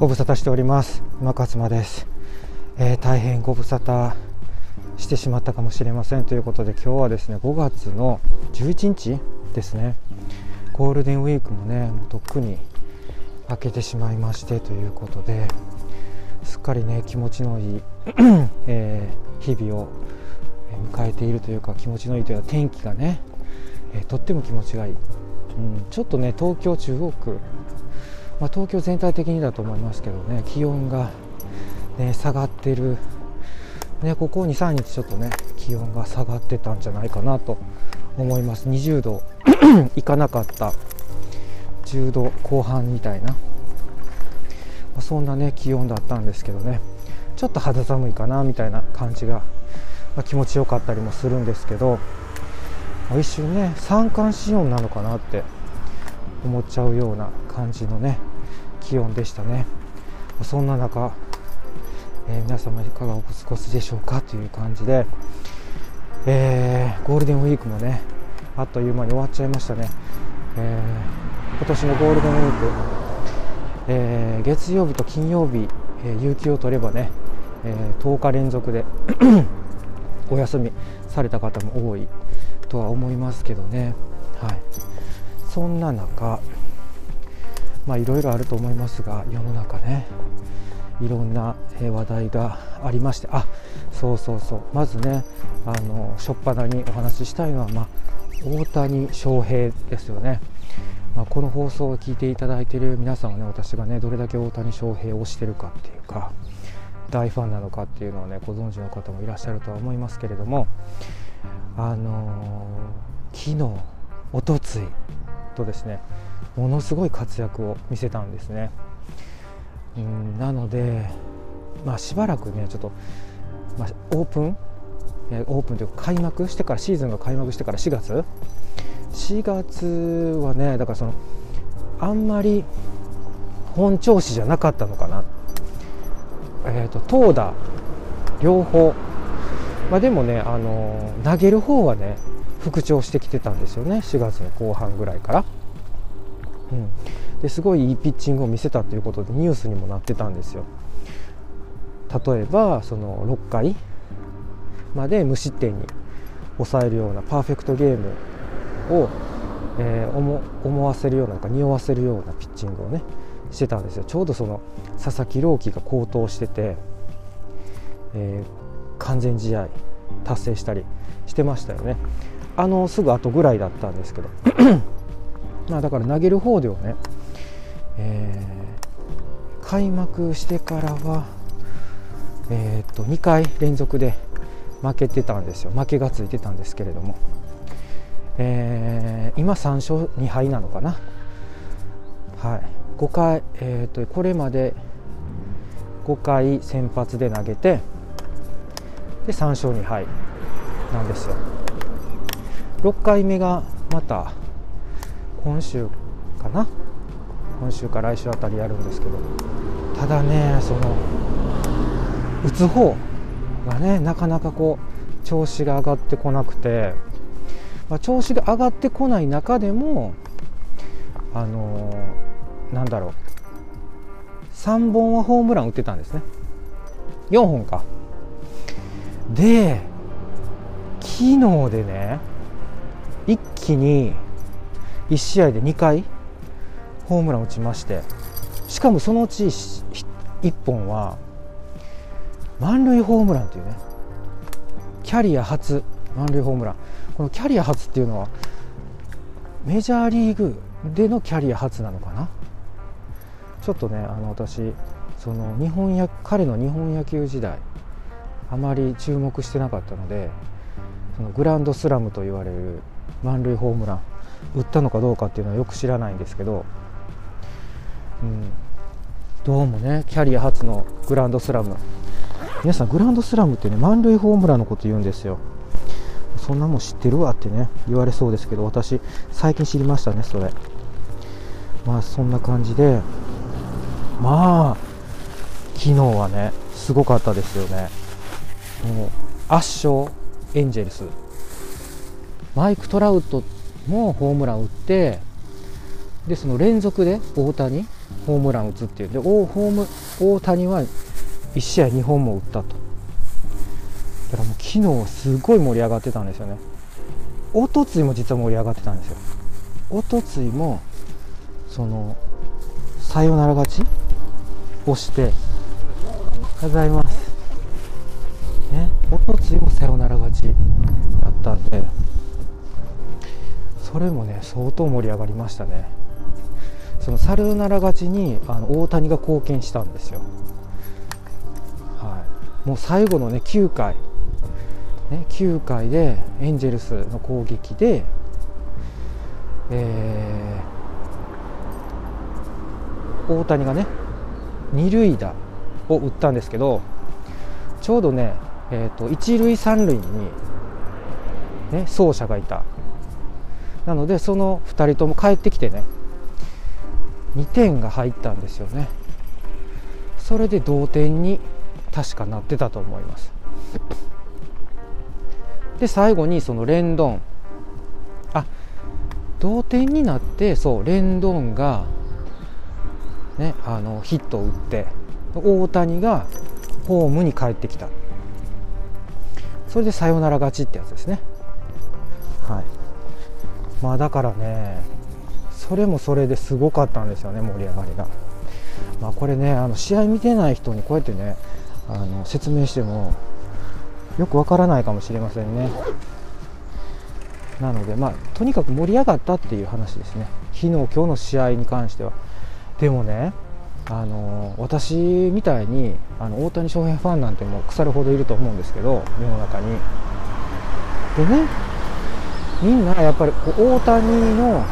ご無沙汰しております。今勝間です、えー、大変ご無沙汰してしまったかもしれません。ということで今日はですね5月の11日ですね。ゴールデンウィークもねもうとっくに明けてしまいましてということですっかりね気持ちのいい えー、日々を迎えているというか気持ちのいいというか天気がね、えー、とっても気持ちがいい、うん、ちょっとね東京中央区、まあ、東京全体的にだと思いますけどね気温が、ね、下がってる、ね、ここ23日ちょっとね気温が下がってたんじゃないかなと思います。20度 いかなかった。10度後半みたいな、まあ、そんなね気温だったんですけどね。ちょっと肌寒いかなみたいな感じが、まあ、気持ちよかったりもするんですけど、まあ、一瞬ね三寒四温なのかなって思っちゃうような感じのね気温でしたね。そんな中、えー、皆様いかがお過ごしでしょうかという感じで、えー、ゴールデンウィークもねあっという間に終わっちゃいましたね、えー、今年のゴールデンウィーク、えー、月曜日と金曜日、え有給を取ればね、え10日連続で お休みされた方も多いとは思いますけどね、はい、そんな中まあいろいろあると思いますが世の中ねいろんな話題がありましてあそうそうそう。まずねあの初っ端にお話ししたいのは、まあ、大谷翔平ですよね、まあ、この放送を聞いていただいている皆さんはね私がねどれだけ大谷翔平をしてるかっていうか大ファンなのかっていうのをねご存知の方もいらっしゃるとは思いますけれどもあのー、昨日おとついとですねものすごい活躍を見せたんですね。うんなので、まあ、しばらくねちょっと、まあ、オープン？オープンというか開幕してからシーズンが開幕してから4月？4月はねだからそのあんまり本調子じゃなかったのかな。えーと、投打両方、まあ、でもね、あの投げる方はね復調してきてたんですよね4月の後半ぐらいから、うん、ですごいいいピッチングを見せたということでニュースにもなってたんですよ。例えばその6回まで無失点に抑えるようなパーフェクトゲームを、えー、思思わせるようなか匂わせるようなピッチングをねしてたんですよ。ちょうどその佐々木朗希が好投してて、えー、完全試合達成したりしてましたよね。あのすぐ後ぐらいだったんですけど。まあだから投げる方ではね、えー、開幕してからはえー、っと2回連続で負けてたんですよ。負けがついてたんですけれども、えー、今3勝2敗なのかな。はい。5回、えーと、これまで5回先発で投げてで3勝2敗なんですよ。6回目がまた今週かな？今週か来週あたりやるんですけど。ただねその打つ方がねなかなかこう調子が上がってこなくて、まあ、調子が上がってこない中でもあのー、なんだろう。3本はホームラン打ってたんですね。4本か。で昨日でね一気に1試合で2回ホームラン打ちましてしかもそのうち1本は満塁ホームランというねキャリア初満塁ホームラン。このキャリア初っていうのはメジャーリーグでのキャリア初なのかな？ちょっとねあの私その日本や彼の日本野球時代あまり注目してなかったのでそのグランドスラムと言われる満塁ホームラン。打ったのかどうかっていうのはよく知らないんですけど、うん、どうもねキャリア初のグランドスラム。皆さんグランドスラムってね満塁ホームランのこと言うんですよ。そんなもん知ってるわってね言われそうですけど私最近知りましたねそれ。まあそんな感じでまあ昨日はねすごかったですよね。もう圧勝エンジェルス。マイク・トラウトもホームラン打ってでその連続で大谷ホームラン打つっていう。で大ホーム大谷は1試合2本も打ったと。だからもう昨日すごい盛り上がってたんですよね。おとついも実は盛り上がってたんですよ。おとついもそのサヨナラ勝ちをしておはようございますね。おとついもサヨナラ勝ちだったんでそれもね相当盛り上がりましたね。そのサヨナラ勝ちにあの大谷が貢献したんですよ。はい。もう最後のね9回。ね、9回でエンジェルスの攻撃で、えー、大谷がね二塁打を打ったんですけどちょうどね、えーと、一塁三塁に、ね、走者がいた。なのでその2人とも帰ってきてね2点が入ったんですよね。それで同点に確かなってたと思います。で最後にそのレンドン。あ同点になってそうレンドンが、ね、あのヒットを打って大谷がホームに帰ってきた。それでサヨナラ勝ちってやつですね。はい。まあだからねそれもそれですごかったんですよね盛り上がりが。まあこれねあの試合見てない人にこうやってねあの説明してもよくわからないかもしれませんね。なのでまあとにかく盛り上がったっていう話ですね。昨日今日の試合に関しては。でもねあの私みたいにあの大谷翔平ファンなんてもう腐るほどいると思うんですけど世の中に。でねみんなやっぱり大谷の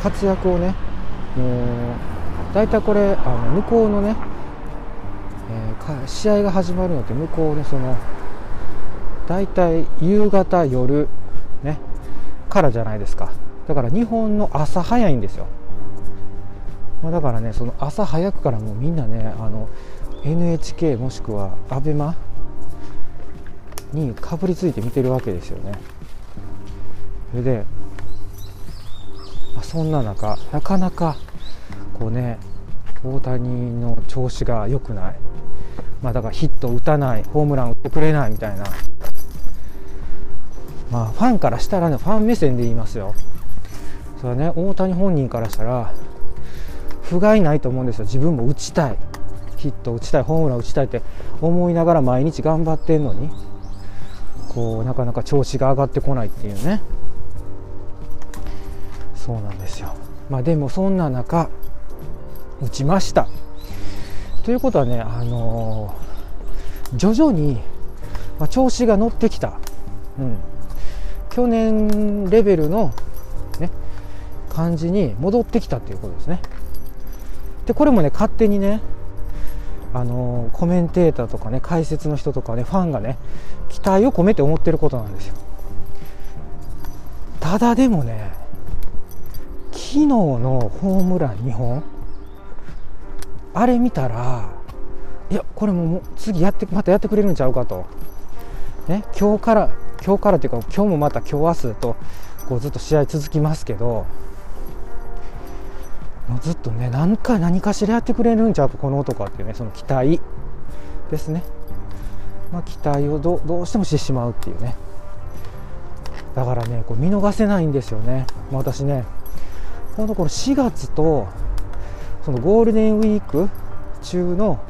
活躍をねもう大体これあの向こうのね、えー、試合が始まるのって向こうのその大体夕方夜ねからじゃないですか。だから日本の朝早いんですよ、まあ、だからねその朝早くからもうみんなねあの NHK もしくは ABEMA にかぶりついて見てるわけですよね。それで、まあ、そんな中なかなかこうね大谷の調子が良くないまあだからヒット打たないホームラン打ってくれないみたいなまあ、ファンからしたらね、ファン目線で言いますよ。それはね、大谷本人からしたら、不甲斐ないと思うんですよ。自分も打ちたい。ヒット打ちたい、ホームラン打ちたいって思いながら毎日頑張ってんのに、こう、なかなか調子が上がってこないっていうね。そうなんですよ。まあでもそんな中、打ちました。ということはね、あのー、徐々に、ま、調子が乗ってきた。うん。去年レベルの、ね、感じに戻ってきたっていうことですね。でこれもね勝手にねあのコメンテーターとかね解説の人とかねファンがね期待を込めて思ってることなんですよただでもね昨日のホームラン2本？あれ見たらいやこれも次やってまたやってくれるんちゃうかと。ね今日から今日からというか今日もまた今日明日とこうずっと試合続きますけどもうずっとね何か何かしらやってくれるんちゃうかこの男はっていうねその期待ですね、まあ、期待をどどうしてもしてしまうっていうね。だからねこう見逃せないんですよね、まあ、私ね本当この4月とそのゴールデンウィーク中の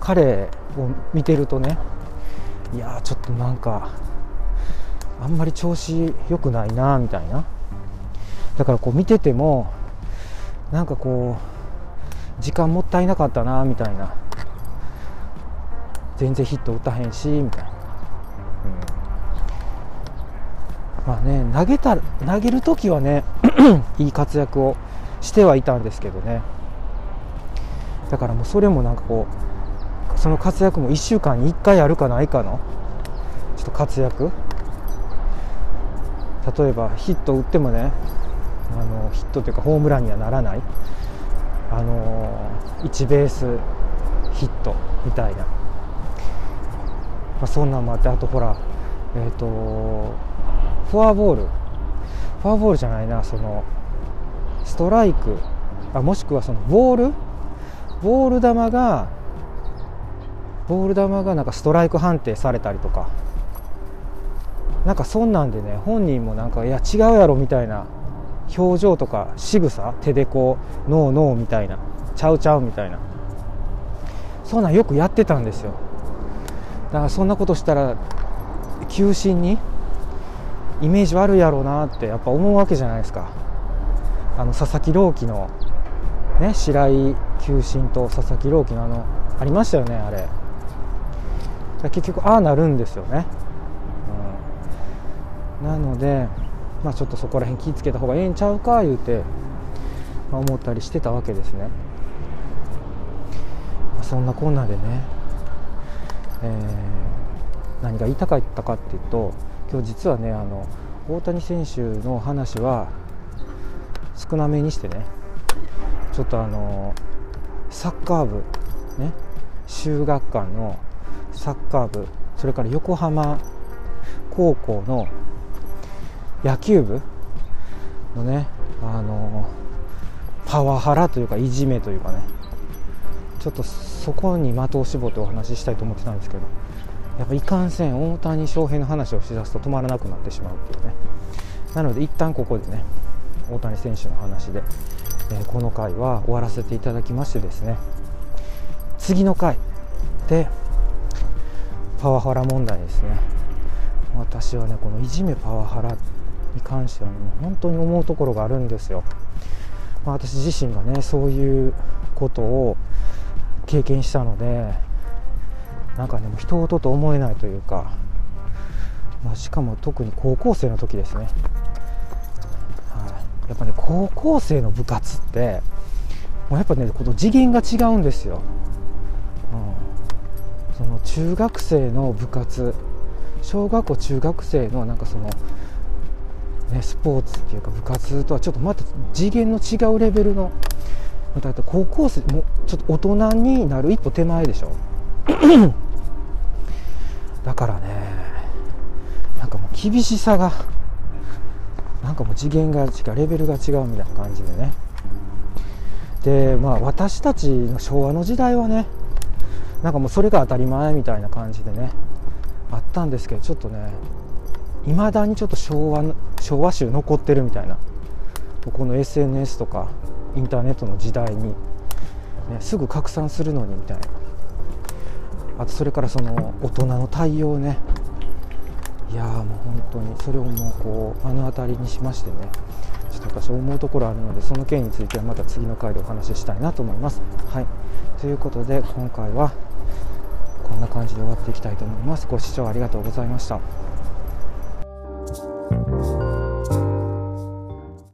彼を見てるとねいやちょっとなんかあんまり調子良くないなみたいな。だからこう見ててもなんかこう時間もったいなかったなみたいな。全然ヒット打たへんしみたいな、うん、まあね投げた投げる時はね いい活躍をしてはいたんですけどね。だからもうそれもなんかこうその活躍も1週間に1回あるかないかのちょっと活躍。例えばヒット打ってもねあのヒットというかホームランにはならない。あの1ベースヒットみたいな、まあ、そんなんもあってあとほらえっ、ー、とフォアボール。フォアボールじゃないなそのストライクあもしくはそのボール？ボール球がボール球がなんかストライク判定されたりとか。なんかそんなんでね本人もなんかいや違うやろみたいな表情とか仕草？手でこうノーノーみたいなちゃうちゃうみたいな。そんなんよくやってたんですよ。だからそんなことしたら球審にイメージ悪いやろうなってやっぱ思うわけじゃないですか。あの佐々木朗希のね白井球審と佐々木朗希のあのありましたよねあれ。結局ああなるんですよね、うん、なのでまあちょっとそこら辺気ぃつけた方がええんちゃうか言うて、まあ、思ったりしてたわけですね、まあ、そんなこんなでね、えー、何が言いたかったかっていうと今日実はねあの大谷選手の話は少なめにしてねちょっとあのサッカー部ね修学館のサッカー部それから横浜高校の野球部のねあのパワハラというかいじめというかねちょっとそこに的を絞ってお話ししたいと思ってたんですけどやっぱいかんせん大谷翔平の話をしだすと止まらなくなってしまうっていうね。なので一旦ここでね大谷選手の話で、えー、この回は終わらせていただきましてですね。次の回でパワハラ問題ですね。私はねこのいじめパワハラに関しては、ね、本当に思うところがあるんですよ、まあ、私自身がねそういうことを経験したのでなんかねもう人事と思えないというか、まあ、しかも特に高校生の時ですね。やっぱね高校生の部活ってもうやっぱねこの次元が違うんですよ、うん、その中学生の部活小学校中学生のなんかその、ね、スポーツっていうか部活とはちょっとまた次元の違うレベルのだって高校生もちょっと大人になる一歩手前でしょ。だからねなんかもう厳しさがなんかもう次元が違うレベルが違うみたいな感じでね。でまあ私たちの昭和の時代はねなんかもうそれが当たり前みたいな感じでねあったんですけどちょっとねいまだにちょっと昭和昭和集残ってるみたいなこの SNS とかインターネットの時代に、ね、すぐ拡散するのにみたいな。あとそれからその大人の対応ねいやもう本当にそれをもうこう目の当たりにしましてねちょっと私思うところあるのでその件についてはまた次の回でお話ししたいなと思います。はいということで今回はこんな感じで終わっていきたいと思います。ご視聴ありがとうございました。